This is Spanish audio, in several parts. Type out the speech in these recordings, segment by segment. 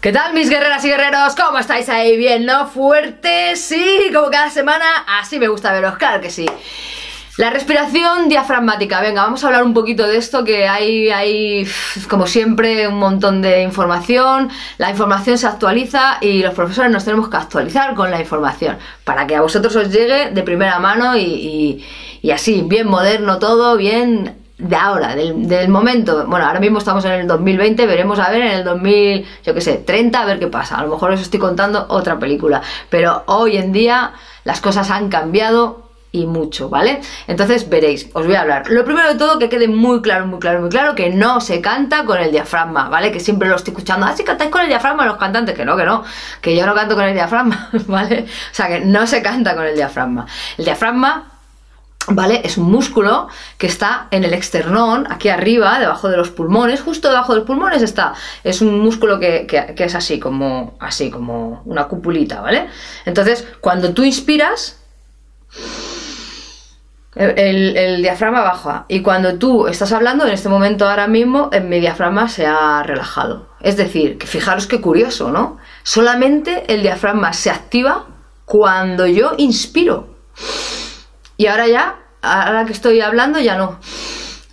¿Qué tal mis guerreras y guerreros? ¿Cómo estáis ahí? ¿Bien, no? ¿Fuertes? Sí, como cada semana. Así me gusta veros, claro que sí. La respiración diafragmática. Venga, vamos a hablar un poquito de esto, que hay, hay, como siempre, un montón de información. La información se actualiza y los profesores nos tenemos que actualizar con la información para que a vosotros os llegue de primera mano y, así, bien moderno todo, bien de ahora, del, momento. Bueno, ahora mismo estamos en el 2020, veremos a ver en el 2000, yo qué sé, 30, a ver qué pasa. A lo mejor os estoy contando otra película, pero hoy en día las cosas han cambiado y mucho, ¿vale? Entonces veréis, os voy a hablar. Lo primero de todo, que quede muy claro, muy claro, muy claro, que no se canta con el diafragma, ¿vale? Que siempre lo estoy escuchando, ah, si cantáis con el diafragma los cantantes, que no, que no, que yo no canto con el diafragma, ¿vale? O sea, que no se canta con el diafragma. El diafragma ¿Vale? Es un músculo que está en el externón, aquí arriba, debajo de los pulmones, justo debajo de los pulmones está. Es un músculo que, que es así, como, así, como una cupulita, ¿vale? Entonces, cuando tú inspiras, el, diafragma baja. Y cuando tú estás hablando, en este momento ahora mismo, mi diafragma se ha relajado. Es decir, que fijaros qué curioso, ¿no? Solamente el diafragma se activa cuando yo inspiro. Y ahora ya, ahora que estoy hablando, ya no.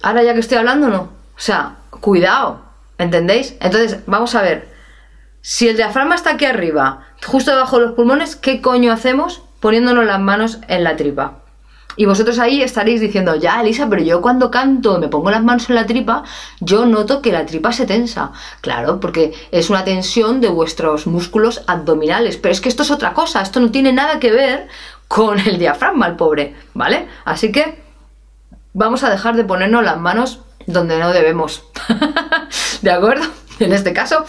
Ahora ya que estoy hablando, no. O sea, cuidado, ¿entendéis? Entonces, vamos a ver. Si el diafragma está aquí arriba, justo debajo de los pulmones, ¿qué coño hacemos poniéndonos las manos en la tripa? Y vosotros ahí estaréis diciendo, ya, Elisa, pero yo cuando canto me pongo las manos en la tripa, yo noto que la tripa se tensa. Claro, porque es una tensión de vuestros músculos abdominales. Pero es que esto es otra cosa, esto no tiene nada que ver con el diafragma, el pobre, ¿vale? Así que vamos a dejar de ponernos las manos donde no debemos. ¿De acuerdo? En este caso,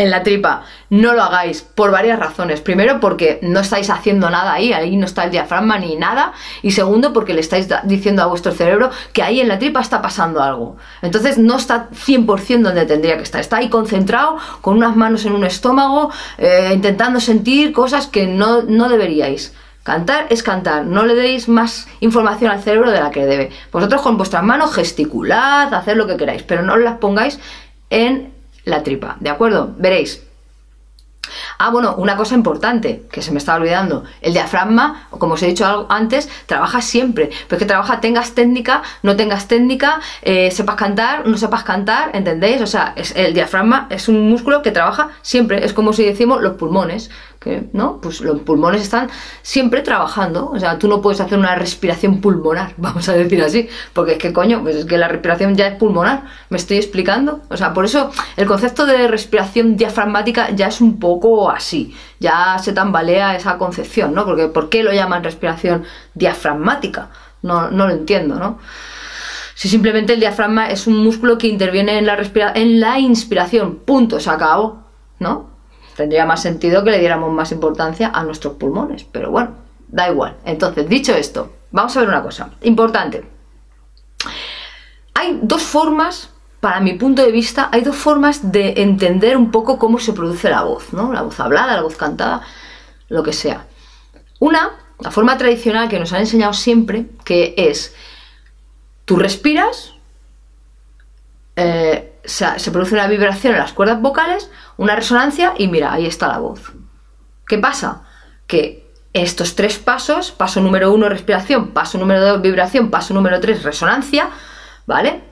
en la tripa. No lo hagáis por varias razones. Primero, porque no estáis haciendo nada ahí, ahí no está el diafragma ni nada. Y segundo, porque le estáis diciendo a vuestro cerebro que ahí en la tripa está pasando algo. Entonces no está 100% donde tendría que estar. Está ahí concentrado, con unas manos en un estómago, eh, intentando sentir cosas que no, no deberíais. Cantar es cantar, no le deis más información al cerebro de la que debe. Vosotros con vuestras manos gesticulad, haced lo que queráis, pero no las pongáis en la tripa, ¿de acuerdo? Veréis. Ah, bueno, una cosa importante que se me estaba olvidando. El diafragma, como os he dicho antes, trabaja siempre. Pero es que trabaja, tengas técnica, no tengas técnica, eh, sepas cantar, no sepas cantar, ¿entendéis? O sea, es, el diafragma es un músculo que trabaja siempre. Es como si decimos los pulmones que, ¿no? Pues los pulmones están siempre trabajando, o sea, tú no puedes hacer una respiración pulmonar, vamos a decir así, porque es que coño, pues es que la respiración ya es pulmonar, me estoy explicando, o sea, por eso el concepto de respiración diafragmática ya es un poco así, ya se tambalea esa concepción, ¿no? Porque ¿por qué lo llaman respiración diafragmática? No, no lo entiendo, ¿no? Si simplemente el diafragma es un músculo que interviene en la, en la inspiración, punto, se acabó, ¿no? tendría más sentido que le diéramos más importancia a nuestros pulmones, pero bueno, da igual. Entonces, dicho esto, vamos a ver una cosa importante. Hay dos formas, para mi punto de vista, hay dos formas de entender un poco cómo se produce la voz, ¿no? La voz hablada, la voz cantada, lo que sea. Una, la forma tradicional que nos han enseñado siempre, que es, tú respiras, eh, se produce una vibración en las cuerdas vocales, una resonancia y mira, ahí está la voz. ¿Qué pasa? Que estos tres pasos, paso número uno respiración, paso número dos vibración, paso número tres resonancia, ¿vale?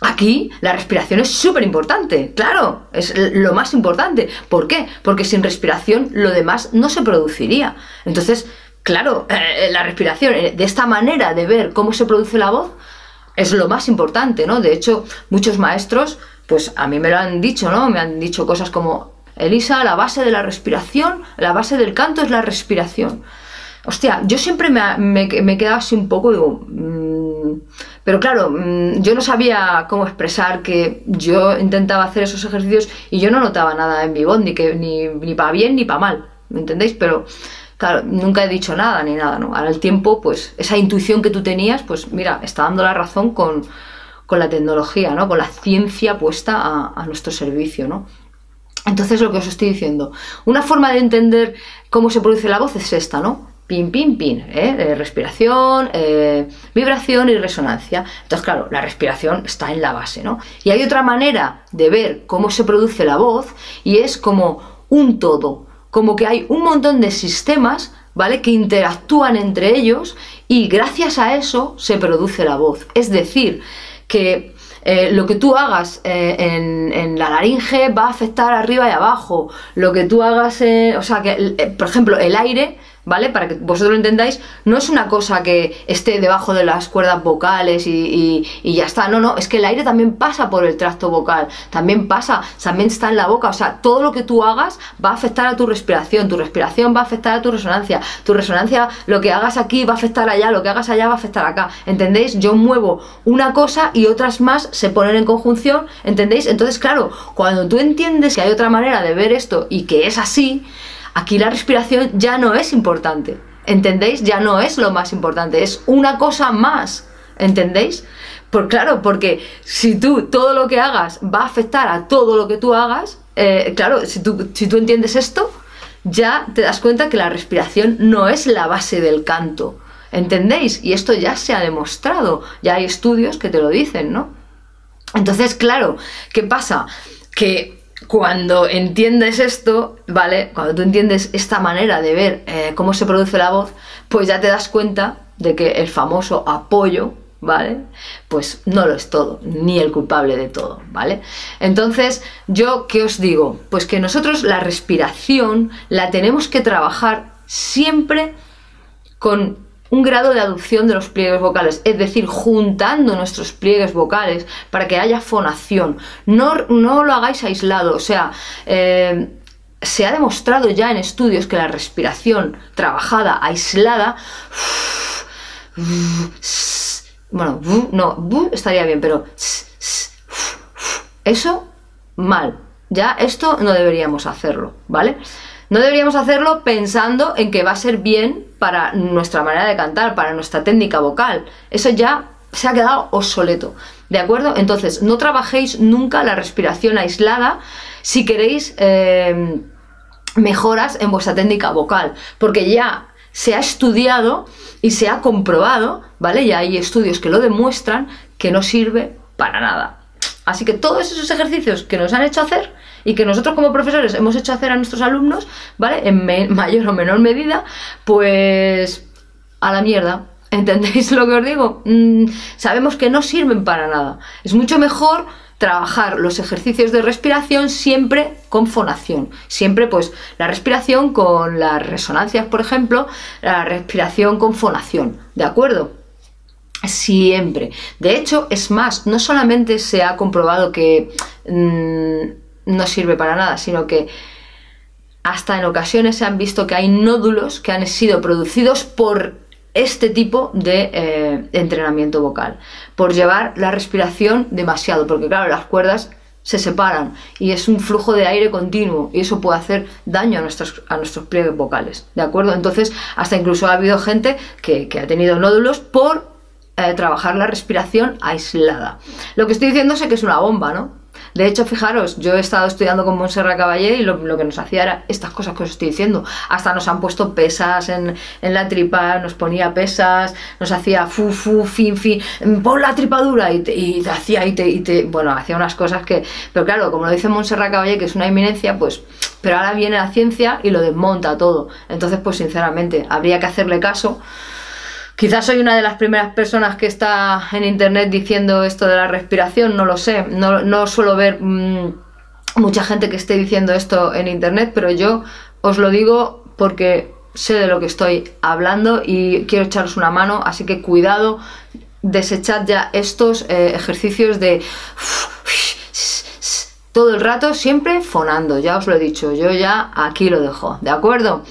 Aquí la respiración es súper importante, claro, es lo más importante. ¿Por qué? Porque sin respiración lo demás no se produciría. Entonces, claro, eh, la respiración, eh, de esta manera de ver cómo se produce la voz, es lo más importante, ¿no? De hecho, muchos maestros, pues a mí me lo han dicho, ¿no? Me han dicho cosas como, Elisa, la base de la respiración, la base del canto es la respiración. Hostia, yo siempre me, me, me he quedado así un poco, digo, mm, pero claro, mm, yo no sabía cómo expresar que yo intentaba hacer esos ejercicios y yo no notaba nada en mi voz, ni, ni, ni para bien ni para mal, ¿me entendéis? Pero claro, nunca he dicho nada ni nada, ¿no? Ahora el tiempo, pues esa intuición que tú tenías, pues mira, está dando la razón con, con la tecnología, ¿no? Con la ciencia puesta a nuestro servicio, ¿no? Entonces lo que os estoy diciendo, una forma de entender cómo se produce la voz es esta, ¿no? Pin, pin, pin, ¿eh? respiración, eh, vibración y resonancia. Entonces, claro, la respiración está en la base, ¿no? Y hay otra manera de ver cómo se produce la voz y es como un todo, como que hay un montón de sistemas, ¿vale? Que interactúan entre ellos y gracias a eso se produce la voz. Es decir, que eh, lo que tú hagas eh, en, la laringe va a afectar arriba y abajo. Lo que tú hagas, o sea, que, por ejemplo, el aire ¿vale? Para que vosotros lo entendáis, no es una cosa que esté debajo de las cuerdas vocales y, ya está, no, no, es que el aire también pasa por el tracto vocal, también pasa, también está en la boca, o sea, todo lo que tú hagas va a afectar a tu respiración, tu respiración va a afectar a tu resonancia, tu resonancia, lo que hagas aquí va a afectar allá, lo que hagas allá va a afectar acá, ¿entendéis? Yo muevo una cosa y otras más se ponen en conjunción, ¿entendéis? Entonces, claro, cuando tú entiendes que hay otra manera de ver esto y que es así, Aquí la respiración ya no es importante. ¿Entendéis? Ya no es lo más importante, es una cosa más. ¿Entendéis? Por claro, porque si tú todo lo que hagas va a afectar a todo lo que tú hagas, eh, claro, si tú, si tú entiendes esto, ya te das cuenta que la respiración no es la base del canto. ¿Entendéis? Y esto ya se ha demostrado, ya hay estudios que te lo dicen, ¿no? Entonces, claro, ¿qué pasa? Que cuando entiendes esto, ¿vale? Cuando tú entiendes esta manera de ver eh, cómo se produce la voz, pues ya te das cuenta de que el famoso apoyo, ¿vale? Pues no lo es todo, ni el culpable de todo, ¿vale? Entonces, yo, ¿qué os digo? Pues que nosotros la respiración la tenemos que trabajar siempre con un grado de aducción de los pliegues vocales, es decir, juntando nuestros pliegues vocales para que haya fonación. No, no lo hagáis aislado, o sea, eh, se ha demostrado ya en estudios que la respiración trabajada, aislada, bueno, no, estaría bien, pero eso mal. Ya esto no deberíamos hacerlo, ¿vale? No deberíamos hacerlo pensando en que va a ser bien para nuestra manera de cantar, para nuestra técnica vocal. Eso ya se ha quedado obsoleto. ¿De acuerdo? Entonces, no trabajéis nunca la respiración aislada si queréis eh, mejoras en vuestra técnica vocal, porque ya se ha estudiado y se ha comprobado, ¿vale? Ya hay estudios que lo demuestran que no sirve para nada. Así que todos esos ejercicios que nos han hecho hacer y que nosotros como profesores hemos hecho hacer a nuestros alumnos, ¿vale? En mayor o menor medida, pues a la mierda. ¿Entendéis lo que os digo? Mm, sabemos que no sirven para nada. Es mucho mejor trabajar los ejercicios de respiración siempre con fonación. Siempre pues la respiración con las resonancias, por ejemplo, la respiración con fonación. ¿De acuerdo? Siempre. De hecho, es más, no solamente se ha comprobado que mm, no sirve para nada, sino que hasta en ocasiones se han visto que hay nódulos que han sido producidos por este tipo de eh, entrenamiento vocal, por llevar la respiración demasiado, porque claro, las cuerdas se separan y es un flujo de aire continuo y eso puede hacer daño a nuestros, a nuestros pliegues vocales, ¿de acuerdo? Entonces, hasta incluso ha habido gente que, que ha tenido nódulos por eh, trabajar la respiración aislada. Lo que estoy diciendo sé que es una bomba, ¿no? De hecho, fijaros, yo he estado estudiando con Montserrat Caballé y lo, que nos hacía era estas cosas que os estoy diciendo. Hasta nos han puesto pesas en, la tripa, nos ponía pesas, nos hacía fu, fu, fin, fin, pon la tripa dura y te, hacía y te, y te, bueno, hacía unas cosas que, pero claro, como lo dice Montserrat Caballé, que es una eminencia, pues, pero ahora viene la ciencia y lo desmonta todo. Entonces, pues sinceramente, habría que hacerle caso Quizás soy una de las primeras personas que está en internet diciendo esto de la respiración, no lo sé, no, suelo ver mm, mucha gente que esté diciendo esto en internet, pero yo os lo digo porque sé de lo que estoy hablando y quiero echaros una mano, así que cuidado, desechad ya estos eh, ejercicios de todo el rato siempre fonando, ya os lo he dicho, yo ya aquí lo dejo, ¿de acuerdo?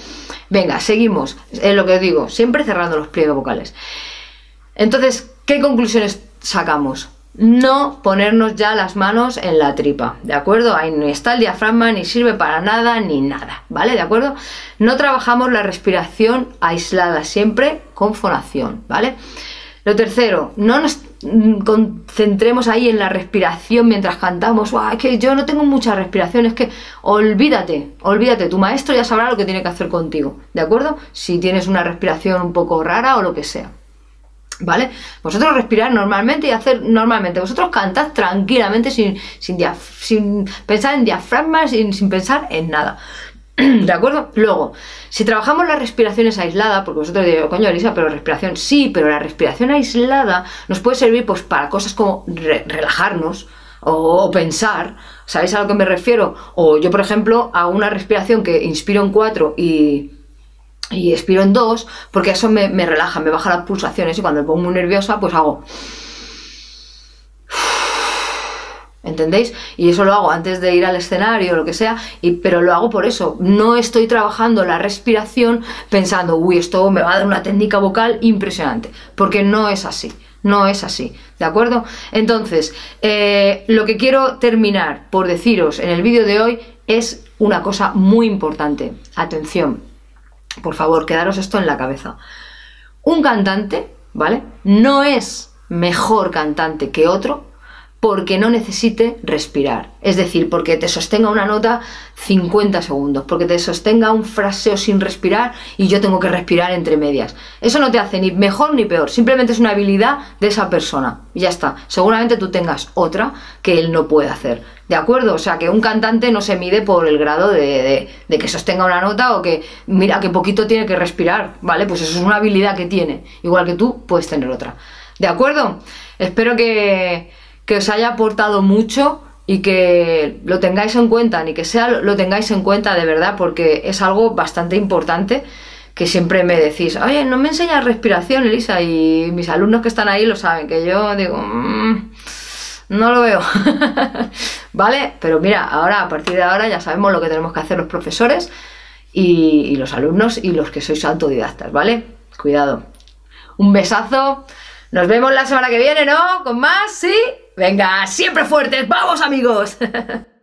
Venga, seguimos. Es lo que os digo, siempre cerrando los pliegues vocales. Entonces, ¿qué conclusiones sacamos? No ponernos ya las manos en la tripa, ¿de acuerdo? Ahí no está el diafragma, ni sirve para nada, ni nada, ¿vale? ¿De acuerdo? No trabajamos la respiración aislada, siempre con fonación, ¿vale? Lo tercero, no nos concentremos ahí en la respiración mientras cantamos. Es que yo no tengo mucha respiración, es que olvídate, olvídate, tu maestro ya sabrá lo que tiene que hacer contigo, ¿de acuerdo? Si tienes una respiración un poco rara o lo que sea. ¿Vale? Vosotros respirar normalmente y hacer normalmente. Vosotros cantad tranquilamente sin, sin, sin pensar en diafragmas, sin, sin pensar en nada. ¿De acuerdo? Luego, si trabajamos las respiraciones aisladas, porque vosotros diréis, coño, Elisa, pero respiración sí, pero la respiración aislada nos puede servir pues para cosas como relajarnos o, pensar, ¿sabéis a lo que me refiero? O yo, por ejemplo, hago una respiración que inspiro en cuatro y, y expiro en dos, porque eso me, me relaja, me baja las pulsaciones y cuando me pongo muy nerviosa, pues hago ¿entendéis? Y eso lo hago antes de ir al escenario o lo que sea, y, pero lo hago por eso. No estoy trabajando la respiración pensando, uy, esto me va a dar una técnica vocal impresionante, porque no es así. No es así, ¿de acuerdo? Entonces, eh, lo que quiero terminar por deciros en el vídeo de hoy es una cosa muy importante. Atención, por favor, quedaros esto en la cabeza. Un cantante, ¿vale? No es mejor cantante que otro porque no necesite respirar. Es decir, porque te sostenga una nota 50 segundos, porque te sostenga un fraseo sin respirar y yo tengo que respirar entre medias. Eso no te hace ni mejor ni peor, simplemente es una habilidad de esa persona. Y ya está. Seguramente tú tengas otra que él no puede hacer. ¿De acuerdo? O sea, que un cantante no se mide por el grado de, de que sostenga una nota o que mira que poquito tiene que respirar, ¿vale? Pues eso es una habilidad que tiene. Igual que tú puedes tener otra. ¿De acuerdo? Espero que que os haya aportado mucho y que lo tengáis en cuenta, ni que sea lo tengáis en cuenta de verdad, porque es algo bastante importante que siempre me decís, oye, no me enseñas respiración, Elisa, y mis alumnos que están ahí lo saben, que yo digo, mm, no lo veo, ¿vale? Pero mira, ahora, a partir de ahora ya sabemos lo que tenemos que hacer los profesores y, y los alumnos y los que sois autodidactas, ¿vale? Cuidado. Un besazo. Nos vemos la semana que viene, ¿no? Con más, ¿sí? Venga, siempre fuertes. ¡Vamos, amigos!